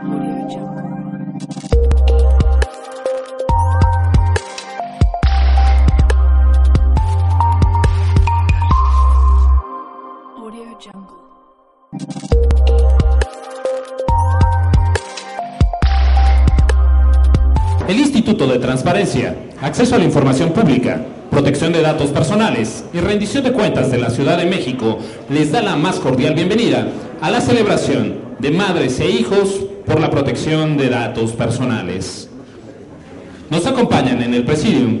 El Instituto de Transparencia, Acceso a la Información Pública, Protección de Datos Personales y Rendición de Cuentas de la Ciudad de México les da la más cordial bienvenida a la celebración de Madres e Hijos por la Protección de Datos Personales. Nos acompañan en el presidium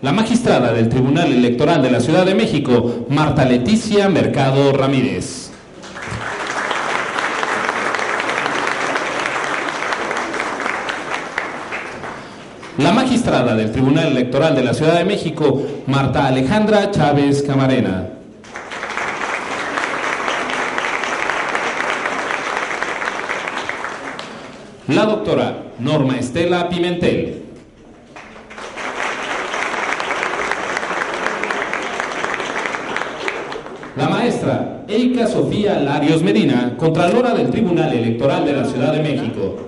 la magistrada del Tribunal Electoral de la Ciudad de México, Marta Leticia Mercado Ramírez. La magistrada del Tribunal Electoral de la Ciudad de México, Marta Alejandra Chávez Camarena. La doctora Norma Estela Pimentel. La maestra Erika Sofía Larios Medina, Contralora del Tribunal Electoral de la Ciudad de México.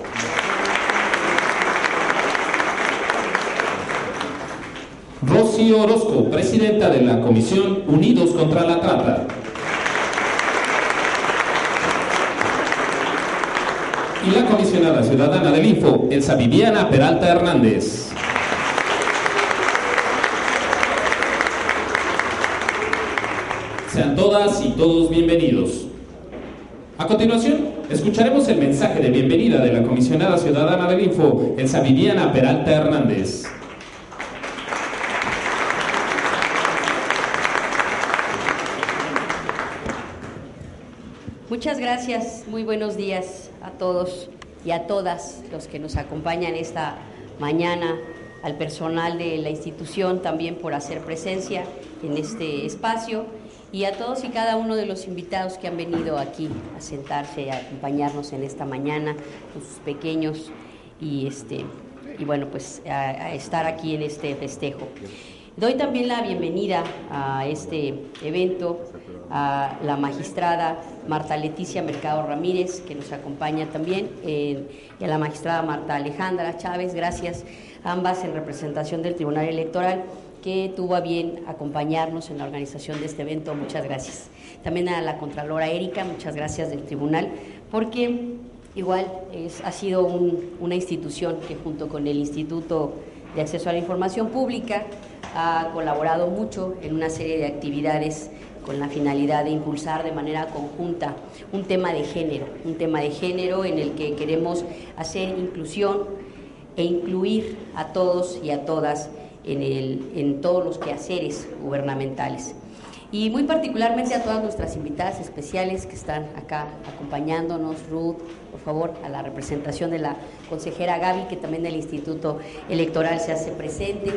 Rosy Orozco, presidenta de la Comisión Unidos contra la Trata. Y la comisionada ciudadana del Info, Elsa Viviana Peralta Hernández. Sean todas y todos bienvenidos. A continuación, escucharemos el mensaje de bienvenida de la comisionada ciudadana del Info, Elsa Viviana Peralta Hernández. Muchas gracias, muy buenos días a todos y a todas los que nos acompañan esta mañana, al personal de la institución también por hacer presencia en este espacio y a todos y cada uno de los invitados que han venido aquí a sentarse, a acompañarnos en esta mañana, sus pequeños y este y bueno pues a estar aquí en este festejo. Doy también la bienvenida a este evento a la magistrada Marta Leticia Mercado Ramírez, que nos acompaña también, eh, y a la magistrada Marta Alejandra Chávez, gracias ambas en representación del Tribunal Electoral, que tuvo a bien acompañarnos en la organización de este evento. Muchas gracias. También a la Contralora Erika, muchas gracias del Tribunal, porque igual es, ha sido un- una institución que junto con el Instituto de Acceso a la Información Pública ha colaborado mucho en una serie de actividades con la finalidad de impulsar de manera conjunta un tema de género, un tema de género en el que queremos hacer inclusión e incluir a todos y a todas en, el- en todos los quehaceres gubernamentales. Y muy particularmente a todas nuestras invitadas especiales que están acá acompañándonos, Ruth, por favor, a la representación de la consejera Gaby, que también del Instituto Electoral se hace presente,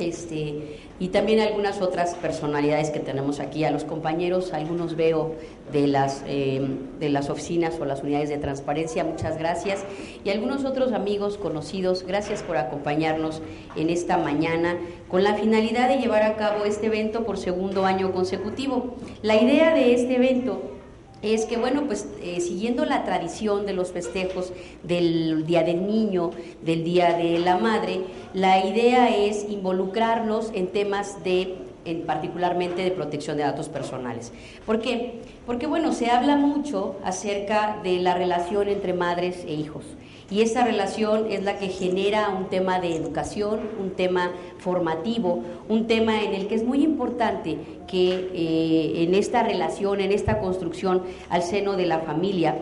este, y también algunas otras personalidades que tenemos aquí, a los compañeros, algunos veo de las, eh, de las oficinas o las unidades de transparencia, muchas gracias, y algunos otros amigos conocidos, gracias por acompañarnos en esta mañana con la finalidad de llevar a cabo este evento por segundo año consecutivo. La idea de este evento es que, bueno, pues eh, siguiendo la tradición de los festejos del Día del Niño, del Día de la Madre, la idea es involucrarlos en temas de, en particularmente de protección de datos personales. ¿Por qué? Porque, bueno, se habla mucho acerca de la relación entre madres e hijos. Y esa relación es la que genera un tema de educación, un tema formativo, un tema en el que es muy importante que eh, en esta relación, en esta construcción al seno de la familia,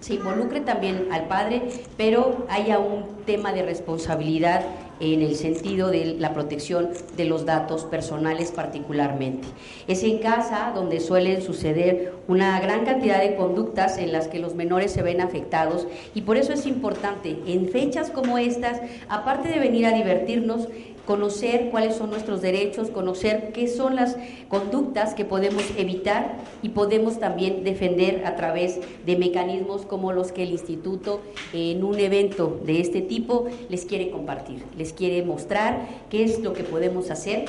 se involucre también al padre, pero haya un tema de responsabilidad en el sentido de la protección de los datos personales particularmente. Es en casa donde suelen suceder una gran cantidad de conductas en las que los menores se ven afectados y por eso es importante en fechas como estas, aparte de venir a divertirnos, conocer cuáles son nuestros derechos, conocer qué son las conductas que podemos evitar y podemos también defender a través de mecanismos como los que el instituto en un evento de este tipo les quiere compartir, les quiere mostrar qué es lo que podemos hacer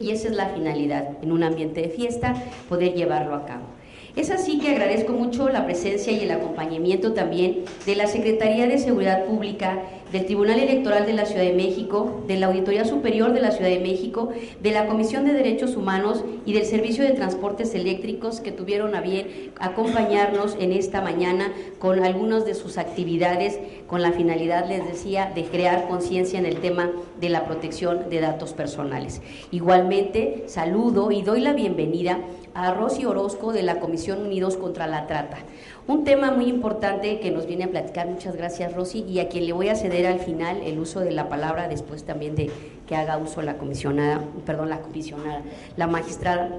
y esa es la finalidad en un ambiente de fiesta, poder llevarlo a cabo. Es así que agradezco mucho la presencia y el acompañamiento también de la Secretaría de Seguridad Pública, del Tribunal Electoral de la Ciudad de México, de la Auditoría Superior de la Ciudad de México, de la Comisión de Derechos Humanos y del Servicio de Transportes Eléctricos que tuvieron a bien acompañarnos en esta mañana con algunas de sus actividades con la finalidad, les decía, de crear conciencia en el tema de la protección de datos personales. Igualmente, saludo y doy la bienvenida a Rosy Orozco de la Comisión Unidos contra la Trata. Un tema muy importante que nos viene a platicar, muchas gracias Rosy, y a quien le voy a ceder al final el uso de la palabra después también de que haga uso la comisionada, perdón, la comisionada, la magistrada.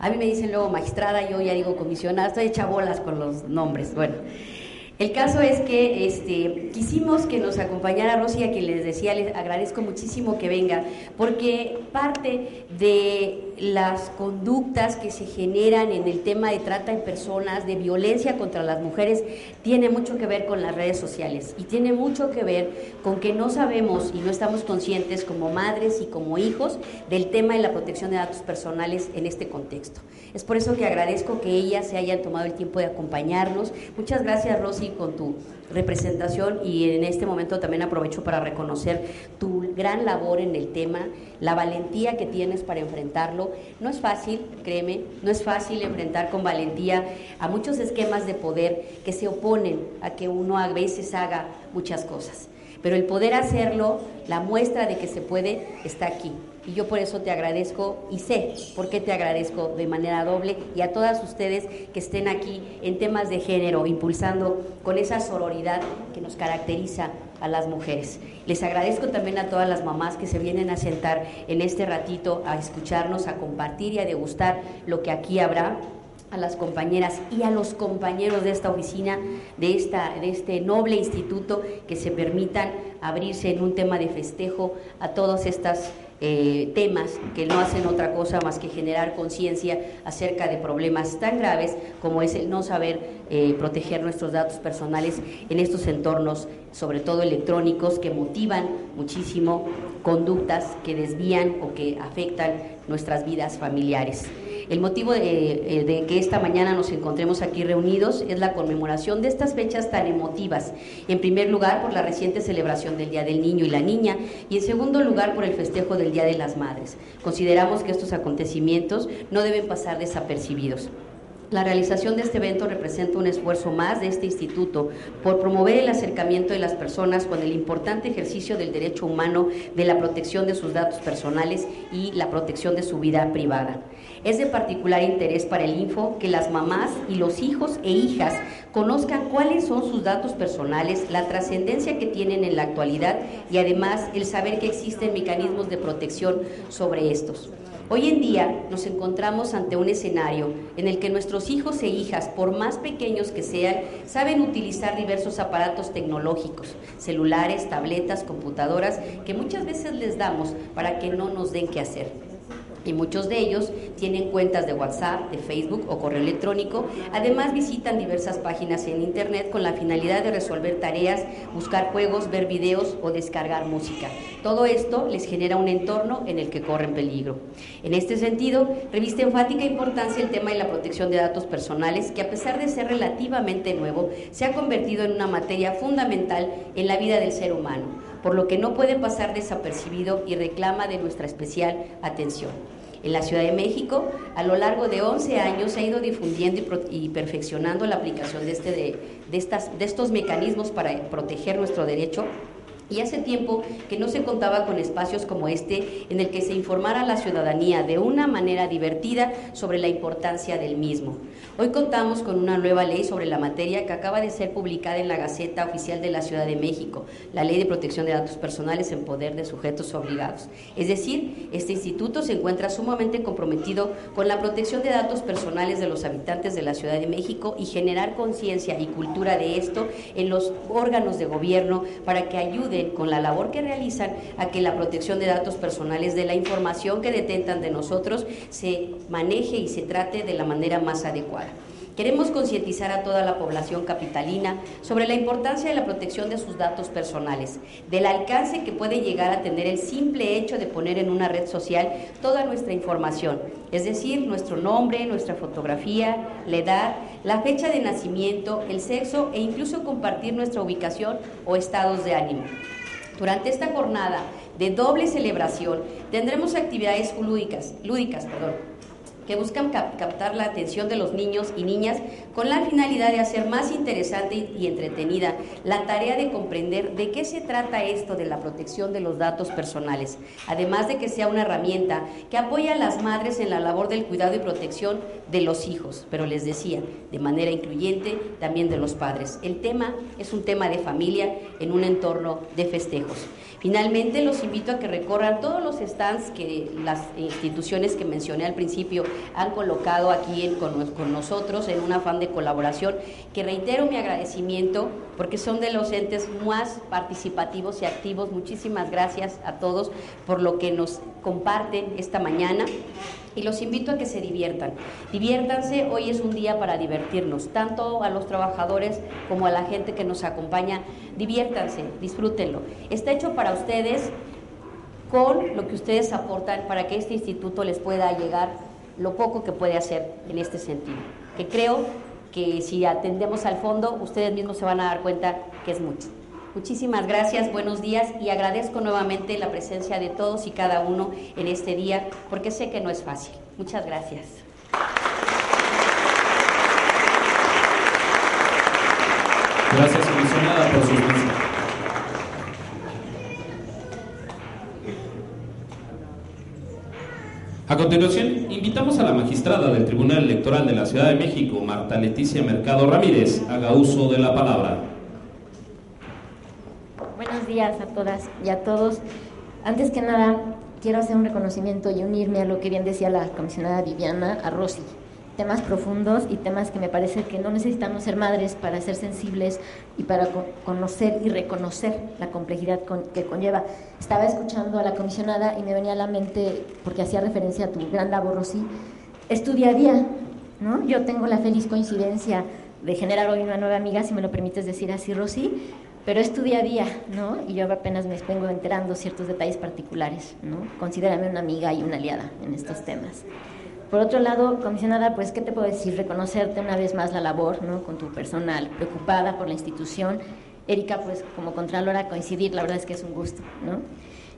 A mí me dicen luego magistrada, yo ya digo comisionada, estoy hecha bolas con los nombres. Bueno, el caso es que este, quisimos que nos acompañara Rosy, a quien les decía, les agradezco muchísimo que venga, porque parte de las conductas que se generan en el tema de trata de personas, de violencia contra las mujeres, tiene mucho que ver con las redes sociales y tiene mucho que ver con que no sabemos y no estamos conscientes como madres y como hijos del tema de la protección de datos personales en este contexto. Es por eso que agradezco que ellas se hayan tomado el tiempo de acompañarnos. Muchas gracias, Rosy, con tu representación y en este momento también aprovecho para reconocer tu gran labor en el tema, la valentía que tienes para enfrentarlo. No es fácil, créeme, no es fácil enfrentar con valentía a muchos esquemas de poder que se oponen a que uno a veces haga muchas cosas. Pero el poder hacerlo, la muestra de que se puede, está aquí. Y yo por eso te agradezco y sé por qué te agradezco de manera doble y a todas ustedes que estén aquí en temas de género, impulsando con esa sororidad que nos caracteriza a las mujeres. Les agradezco también a todas las mamás que se vienen a sentar en este ratito a escucharnos, a compartir y a degustar lo que aquí habrá a las compañeras y a los compañeros de esta oficina, de, esta, de este noble instituto, que se permitan abrirse en un tema de festejo a todas estas eh, temas que no hacen otra cosa más que generar conciencia acerca de problemas tan graves como es el no saber eh, proteger nuestros datos personales en estos entornos, sobre todo electrónicos, que motivan muchísimo conductas que desvían o que afectan nuestras vidas familiares. El motivo eh, de, que esta mañana nos encontremos aquí reunidos es la conmemoración de estas fechas tan emotivas. En primer lugar, por la reciente celebración del Día del Niño y la Niña y en segundo lugar, por el festejo del Día de las Madres. Consideramos que estos acontecimientos no deben pasar desapercibidos. La realización de este evento representa un esfuerzo más de este instituto por promover el acercamiento de las personas con el importante ejercicio del derecho humano de la protección de sus datos personales y la protección de su vida privada. Es de particular interés para el Info que las mamás y los hijos e hijas conozcan cuáles son sus datos personales, la trascendencia que tienen en la actualidad y además el saber que existen mecanismos de protección sobre estos. Hoy en día nos encontramos ante un escenario en el que nuestros hijos e hijas, por más pequeños que sean, saben utilizar diversos aparatos tecnológicos, celulares, tabletas, computadoras, que muchas veces les damos para que no nos den qué hacer y muchos de ellos tienen cuentas de WhatsApp, de Facebook o correo electrónico. Además visitan diversas páginas en Internet con la finalidad de resolver tareas, buscar juegos, ver videos o descargar música. Todo esto les genera un entorno en el que corren peligro. En este sentido, reviste enfática importancia el tema de la protección de datos personales, que a pesar de ser relativamente nuevo, se ha convertido en una materia fundamental en la vida del ser humano por lo que no puede pasar desapercibido y reclama de nuestra especial atención. En la Ciudad de México, a lo largo de 11 años se ha ido difundiendo y, perfeccionando la aplicación de, este, de, estas, de estos mecanismos para proteger nuestro derecho y hace tiempo que no se contaba con espacios como este en el que se informara a la ciudadanía de una manera divertida sobre la importancia del mismo. Hoy contamos con una nueva ley sobre la materia que acaba de ser publicada en la Gaceta Oficial de la Ciudad de México, la Ley de Protección de Datos Personales en Poder de Sujetos Obligados. Es decir, este instituto se encuentra sumamente comprometido con la protección de datos personales de los habitantes de la Ciudad de México y generar conciencia y cultura de esto en los órganos de gobierno para que con la labor que realizan a que la protección de datos personales de la información que detentan de nosotros se maneje y se trate de la manera más adecuada. Queremos concientizar a toda la población capitalina sobre la importancia de la protección de sus datos personales, del alcance que puede llegar a tener el simple hecho de poner en una red social toda nuestra información, es decir, nuestro nombre, nuestra fotografía, la edad, la fecha de nacimiento, el sexo e incluso compartir nuestra ubicación o estados de ánimo. Durante esta jornada de doble celebración tendremos actividades lúdicas, lúdicas perdón, que buscan captar la atención de los niños y niñas con la finalidad de hacer más interesante y entretenida la tarea de comprender de qué se trata esto de la protección de los datos personales, además de que sea una herramienta que apoya a las madres en la labor del cuidado y protección de los hijos, pero les decía, de manera incluyente también de los padres. El tema es un tema de familia en un entorno de festejos. Finalmente, los invito a que recorran todos los stands que las instituciones que mencioné al principio han colocado aquí con, con nosotros en un afán de colaboración, que reitero mi agradecimiento porque son de los entes más participativos y activos. Muchísimas gracias a todos por lo que nos comparten esta mañana y los invito a que se diviertan. Diviértanse, hoy es un día para divertirnos, tanto a los trabajadores como a la gente que nos acompaña. Diviértanse, disfrútenlo. Está hecho para ustedes con lo que ustedes aportan para que este instituto les pueda llegar lo poco que puede hacer en este sentido. Que creo que si atendemos al fondo, ustedes mismos se van a dar cuenta que es mucho. Muchísimas gracias, buenos días y agradezco nuevamente la presencia de todos y cada uno en este día porque sé que no es fácil. Muchas gracias. Gracias, comisionada, por mensaje. A continuación, invitamos a la magistrada del Tribunal Electoral de la Ciudad de México, Marta Leticia Mercado Ramírez, haga uso de la palabra días a todas y a todos. Antes que nada, quiero hacer un reconocimiento y unirme a lo que bien decía la comisionada Viviana, a Rosy. Temas profundos y temas que me parece que no necesitamos ser madres para ser sensibles y para conocer y reconocer la complejidad que conlleva. Estaba escuchando a la comisionada y me venía a la mente, porque hacía referencia a tu gran labor, Rosy, estudiaría, ¿no? Yo tengo la feliz coincidencia de generar hoy una nueva amiga, si me lo permites decir así, Rosy, pero es a día, ¿no? Y yo apenas me vengo enterando ciertos detalles particulares, ¿no? Considérame una amiga y una aliada en estos temas. Por otro lado, comisionada, pues, ¿qué te puedo decir? Reconocerte una vez más la labor, ¿no? Con tu personal, preocupada por la institución. Erika, pues, como contralora, coincidir, la verdad es que es un gusto, ¿no?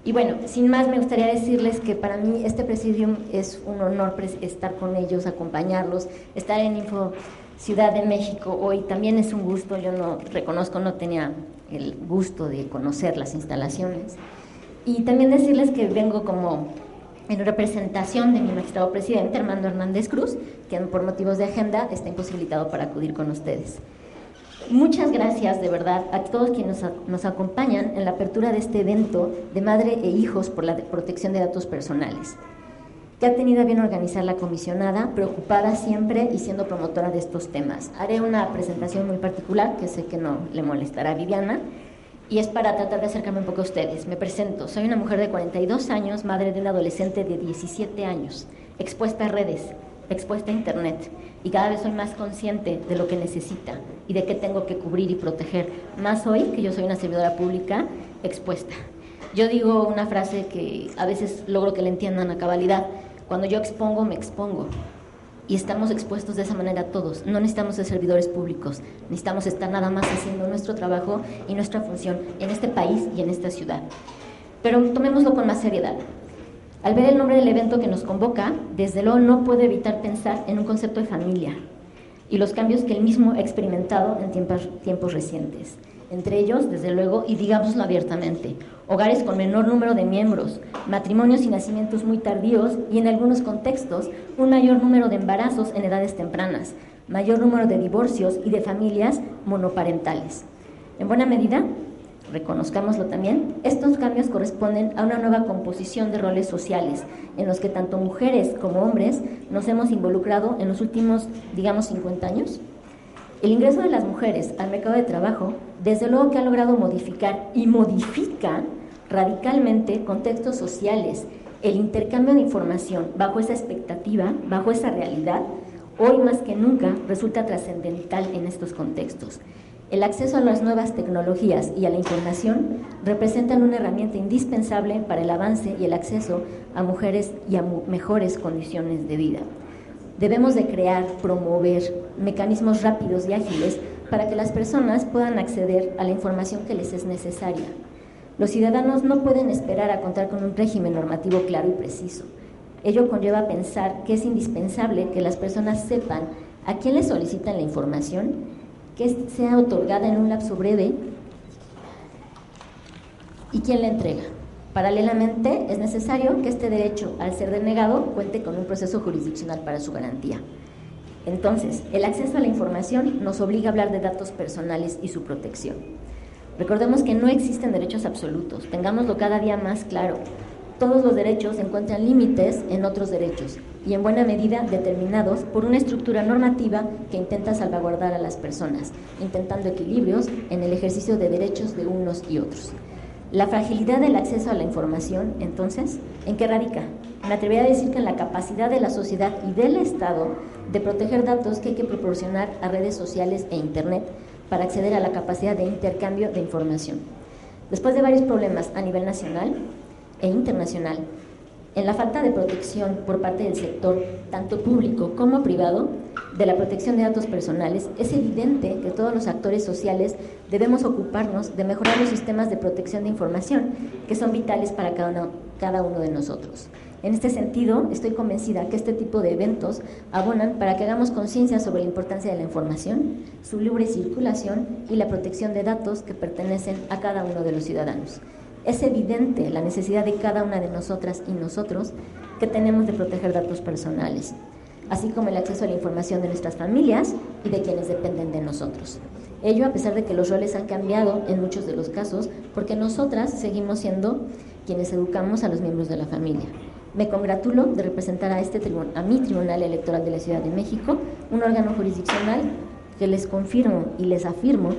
Y bueno, sin más, me gustaría decirles que para mí este presidium es un honor estar con ellos, acompañarlos, estar en Info Ciudad de México hoy también es un gusto, yo no reconozco, no tenía el gusto de conocer las instalaciones. Y también decirles que vengo como en representación de mi magistrado presidente, Armando Hernández Cruz, que por motivos de agenda está imposibilitado para acudir con ustedes. Muchas gracias de verdad a todos quienes nos acompañan en la apertura de este evento de Madre e Hijos por la protección de datos personales que ha tenido a bien organizar la comisionada, preocupada siempre y siendo promotora de estos temas. Haré una presentación muy particular que sé que no le molestará a Viviana y es para tratar de acercarme un poco a ustedes. Me presento, soy una mujer de 42 años, madre de un adolescente de 17 años, expuesta a redes, expuesta a Internet y cada vez soy más consciente de lo que necesita y de qué tengo que cubrir y proteger, más hoy que yo soy una servidora pública expuesta. Yo digo una frase que a veces logro que le entiendan a cabalidad. Cuando yo expongo, me expongo. Y estamos expuestos de esa manera todos. No necesitamos ser servidores públicos. Necesitamos estar nada más haciendo nuestro trabajo y nuestra función en este país y en esta ciudad. Pero tomémoslo con más seriedad. Al ver el nombre del evento que nos convoca, desde luego no puedo evitar pensar en un concepto de familia y los cambios que él mismo ha experimentado en tiempos, tiempos recientes entre ellos, desde luego, y digámoslo abiertamente, hogares con menor número de miembros, matrimonios y nacimientos muy tardíos y en algunos contextos un mayor número de embarazos en edades tempranas, mayor número de divorcios y de familias monoparentales. En buena medida, reconozcámoslo también, estos cambios corresponden a una nueva composición de roles sociales en los que tanto mujeres como hombres nos hemos involucrado en los últimos, digamos, 50 años. El ingreso de las mujeres al mercado de trabajo, desde luego que ha logrado modificar y modifica radicalmente contextos sociales, el intercambio de información bajo esa expectativa, bajo esa realidad, Hoy más que nunca resulta trascendental en estos contextos. El acceso a las nuevas tecnologías y a la información representan una herramienta indispensable para el avance y el acceso a mujeres y a mejores condiciones de vida. Debemos de crear, promover mecanismos rápidos y ágiles para que las personas puedan acceder a la información que les es necesaria. Los ciudadanos no pueden esperar a contar con un régimen normativo claro y preciso. Ello conlleva pensar que es indispensable que las personas sepan a quién les solicitan la información que sea otorgada en un lapso breve y quién la entrega. Paralelamente, es necesario que este derecho, al ser denegado, cuente con un proceso jurisdiccional para su garantía. Entonces, el acceso a la información nos obliga a hablar de datos personales y su protección. Recordemos que no existen derechos absolutos, tengámoslo cada día más claro. Todos los derechos encuentran límites en otros derechos y en buena medida determinados por una estructura normativa que intenta salvaguardar a las personas, intentando equilibrios en el ejercicio de derechos de unos y otros. La fragilidad del acceso a la información, entonces, ¿en qué radica? Me atrevería a decir que en la capacidad de la sociedad y del Estado de proteger datos que hay que proporcionar a redes sociales e Internet para acceder a la capacidad de intercambio de información. Después de varios problemas a nivel nacional e internacional, en la falta de protección por parte del sector, tanto público como privado, de la protección de datos personales, es evidente que todos los actores sociales debemos ocuparnos de mejorar los sistemas de protección de información, que son vitales para cada uno, de nosotros. En este sentido, estoy convencida que este tipo de eventos abonan para que hagamos conciencia sobre la importancia de la información, su libre circulación y la protección de datos que pertenecen a cada uno de los ciudadanos. Es evidente la necesidad de cada una de nosotras y nosotros que tenemos de proteger datos personales, así como el acceso a la información de nuestras familias y de quienes dependen de nosotros. Ello a pesar de que los roles han cambiado en muchos de los casos, porque nosotras seguimos siendo quienes educamos a los miembros de la familia. Me congratulo de representar a, este a mi Tribunal Electoral de la Ciudad de México, un órgano jurisdiccional que les confirmo y les afirmo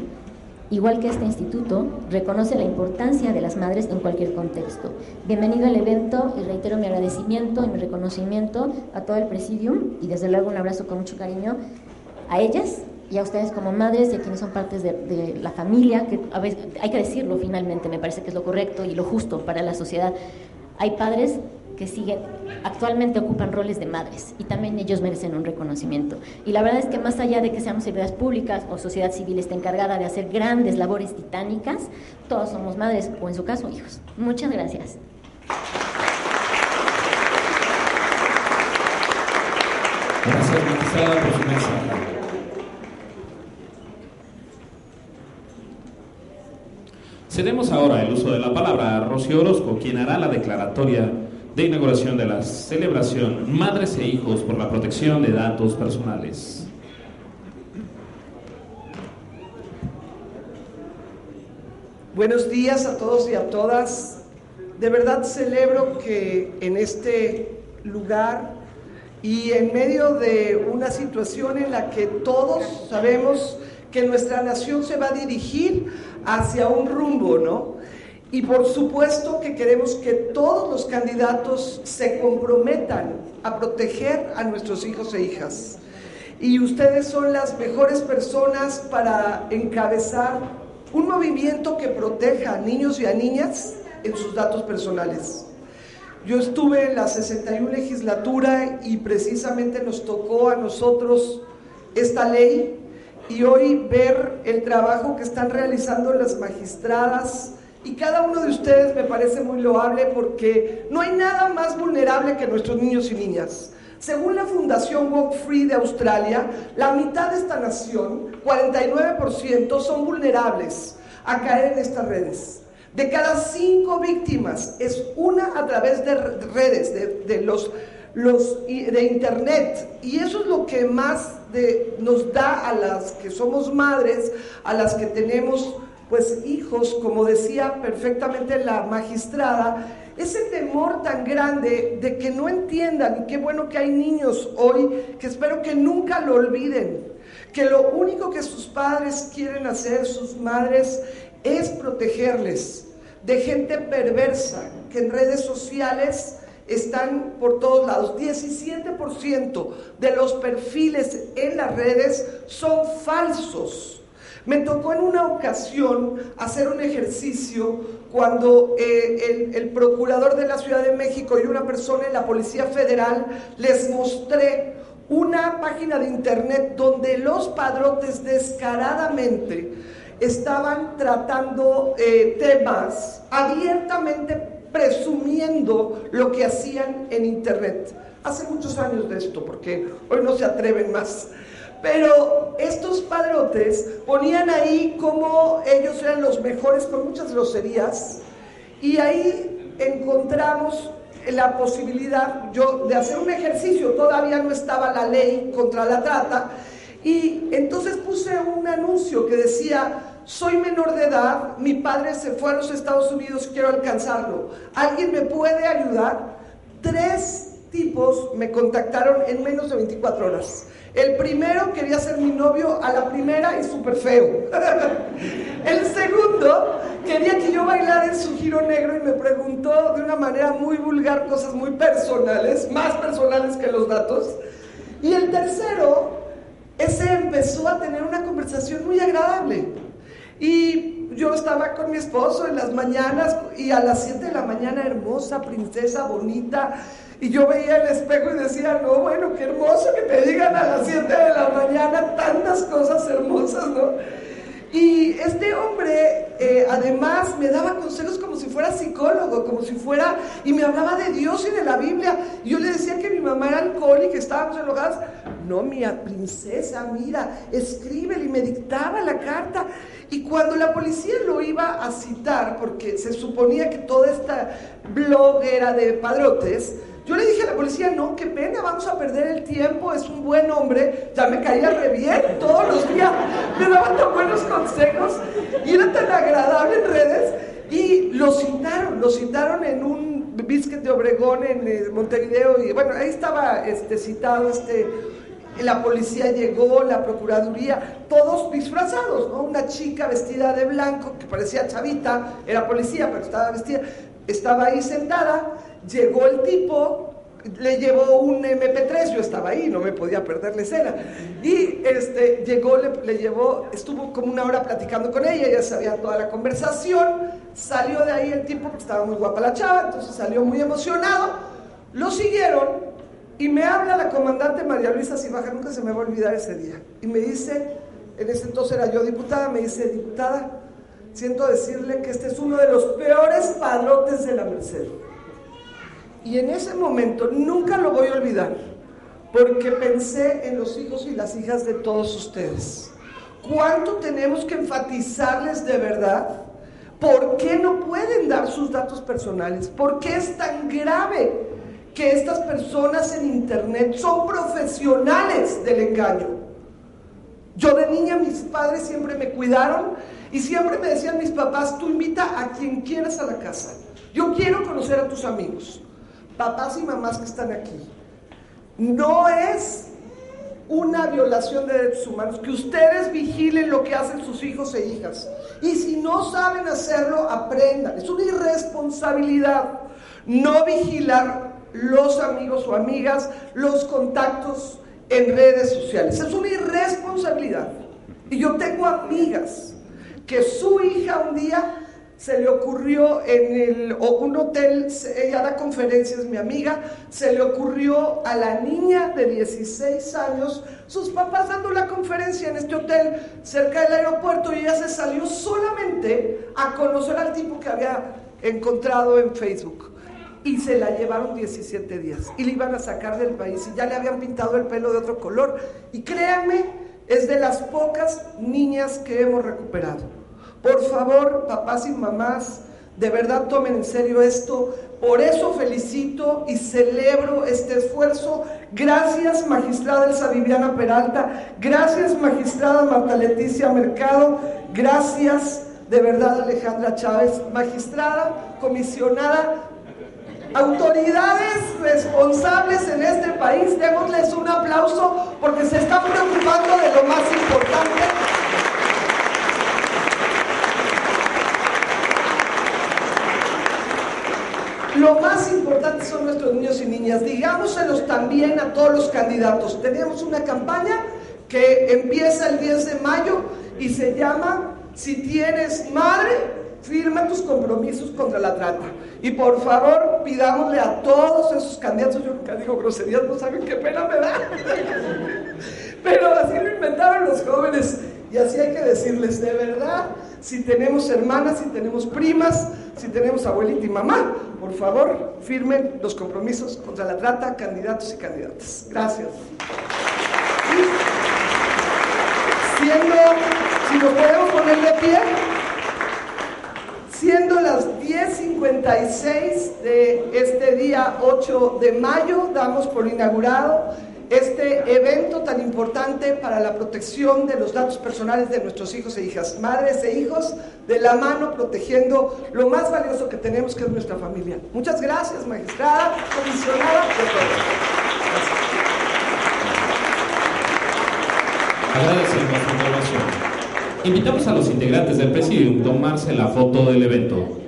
igual que este instituto, reconoce la importancia de las madres en cualquier contexto. Bienvenido al evento y reitero mi agradecimiento y mi reconocimiento a todo el presidium y desde luego un abrazo con mucho cariño a ellas y a ustedes como madres y a quienes son partes de, de la familia, que a veces, hay que decirlo finalmente, me parece que es lo correcto y lo justo para la sociedad. Hay padres que siguen, actualmente ocupan roles de madres y también ellos merecen un reconocimiento. Y la verdad es que más allá de que seamos servidores públicas o sociedad civil esté encargada de hacer grandes labores titánicas, todos somos madres o en su caso hijos. Muchas gracias. Gracias. Cedemos ahora el uso de la palabra a Rocío Orozco, quien hará la declaratoria de inauguración de la celebración Madres e Hijos por la Protección de Datos Personales. Buenos días a todos y a todas. De verdad celebro que en este lugar y en medio de una situación en la que todos sabemos que nuestra nación se va a dirigir hacia un rumbo, ¿no? Y por supuesto que queremos que todos los candidatos se comprometan a proteger a nuestros hijos e hijas. Y ustedes son las mejores personas para encabezar un movimiento que proteja a niños y a niñas en sus datos personales. Yo estuve en la 61 legislatura y precisamente nos tocó a nosotros esta ley y hoy ver el trabajo que están realizando las magistradas, y cada uno de ustedes me parece muy loable porque no hay nada más vulnerable que nuestros niños y niñas. Según la Fundación Walk Free de Australia, la mitad de esta nación, 49%, son vulnerables a caer en estas redes. De cada cinco víctimas es una a través de redes, de, los, de internet. Y eso es lo que más nos da a las que somos madres, a las que tenemos pues hijos, como decía perfectamente la magistrada, ese temor tan grande de que no entiendan, y qué bueno que hay niños hoy que espero que nunca lo olviden, que lo único que sus padres quieren hacer, sus madres, es protegerles de gente perversa que en redes sociales están por todos lados. 17% de los perfiles en las redes son falsos. Me tocó en una ocasión hacer un ejercicio cuando eh, el, procurador de la Ciudad de México y una persona en la Policía Federal les mostré una página de internet donde los padrotes descaradamente estaban tratando eh, temas abiertamente presumiendo lo que hacían en internet. Hace muchos años de esto, porque hoy no se atreven más. Pero estos padrotes ponían ahí como ellos eran los mejores con muchas groserías y ahí encontramos la posibilidad yo de hacer un ejercicio, todavía no estaba la ley contra la trata y entonces puse un anuncio que decía, soy menor de edad, mi padre se fue a los Estados Unidos, quiero alcanzarlo. ¿Alguien me puede ayudar? Tres tipos me contactaron en menos de 24 horas. El primero quería ser mi novio a la primera y súper feo. El segundo quería que yo bailara en su giro negro y me preguntó de una manera muy vulgar cosas muy personales, más personales que los datos. Y el tercero, ese empezó a tener una conversación muy agradable. Y yo estaba con mi esposo en las mañanas y a las 7 de la mañana, hermosa, princesa, bonita. Y yo veía el espejo y decía, no, bueno, qué hermoso que te digan a las 7 de la mañana tantas cosas hermosas, ¿no? Y este hombre eh, además me daba consejos como si fuera psicólogo, como si fuera, y me hablaba de Dios y de la Biblia. Y yo le decía que mi mamá era alcohólica, estábamos enojadas. No, mi princesa, mira, escríbele y me dictaba la carta. Y cuando la policía lo iba a citar, porque se suponía que toda esta blog era de padrotes, yo le dije a la policía, no, qué pena, vamos a perder el tiempo, es un buen hombre, ya me caía re bien todos los días, me daban tan buenos consejos y era tan agradable en redes. Y lo citaron, lo citaron en un biscuit de Obregón en eh, Montevideo y bueno, ahí estaba este, citado este la policía llegó, la procuraduría, todos disfrazados, ¿no? Una chica vestida de blanco, que parecía chavita, era policía, pero estaba vestida, estaba ahí sentada, llegó el tipo, le llevó un MP3, yo estaba ahí, no me podía perder la escena. Y este, llegó, le, le, llevó, estuvo como una hora platicando con ella, ya sabía toda la conversación, salió de ahí el tipo, estaba muy guapa la chava, entonces salió muy emocionado, lo siguieron y me habla la comandante María Luisa Cibaja, nunca se me va a olvidar ese día, y me dice, en ese entonces era yo diputada, me dice, diputada, siento decirle que este es uno de los peores padrotes de la Merced. Y en ese momento nunca lo voy a olvidar, porque pensé en los hijos y las hijas de todos ustedes. ¿Cuánto tenemos que enfatizarles de verdad? ¿Por qué no pueden dar sus datos personales? ¿Por qué es tan grave que estas personas en Internet son profesionales del engaño? Yo de niña mis padres siempre me cuidaron y siempre me decían mis papás, tú invita a quien quieras a la casa. Yo quiero conocer a tus amigos papás y mamás que están aquí, no es una violación de derechos humanos, que ustedes vigilen lo que hacen sus hijos e hijas. Y si no saben hacerlo, aprendan. Es una irresponsabilidad no vigilar los amigos o amigas, los contactos en redes sociales. Es una irresponsabilidad. Y yo tengo amigas que su hija un día se le ocurrió en el, un hotel, ella da conferencias, mi amiga, se le ocurrió a la niña de 16 años, sus papás dando la conferencia en este hotel cerca del aeropuerto y ella se salió solamente a conocer al tipo que había encontrado en Facebook. Y se la llevaron 17 días y le iban a sacar del país y ya le habían pintado el pelo de otro color. Y créanme, es de las pocas niñas que hemos recuperado. Por favor, papás y mamás, de verdad tomen en serio esto. Por eso felicito y celebro este esfuerzo. Gracias, magistrada Elsa Viviana Peralta. Gracias, magistrada Marta Leticia Mercado. Gracias, de verdad, Alejandra Chávez. Magistrada, comisionada, autoridades responsables en este país, démosles un aplauso porque se están preocupando de lo más importante. Lo más importante son nuestros niños y niñas. Digámoselos también a todos los candidatos. Tenemos una campaña que empieza el 10 de mayo y se llama Si tienes madre, firma tus compromisos contra la trata. Y por favor, pidámosle a todos esos candidatos, yo nunca digo groserías, no saben qué pena me da. Pero así lo inventaron los jóvenes. Y así hay que decirles, de verdad, si tenemos hermanas, si tenemos primas, si tenemos abuelita y mamá, por favor, firmen los compromisos contra la trata, candidatos y candidatas. Gracias. Siendo, si nos podemos poner de pie, siendo las 10.56 de este día 8 de mayo, damos por inaugurado este evento tan importante para la protección de los datos personales de nuestros hijos e hijas, madres e hijos, de la mano protegiendo lo más valioso que tenemos, que es nuestra familia. Muchas gracias, magistrada, comisionada, por todo. Agradecemos su. Invitamos a los integrantes del presidium a tomarse la foto del evento.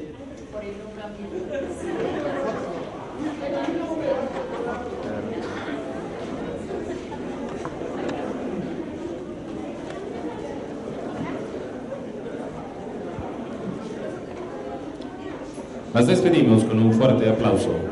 Las despedimos con un fuerte aplauso.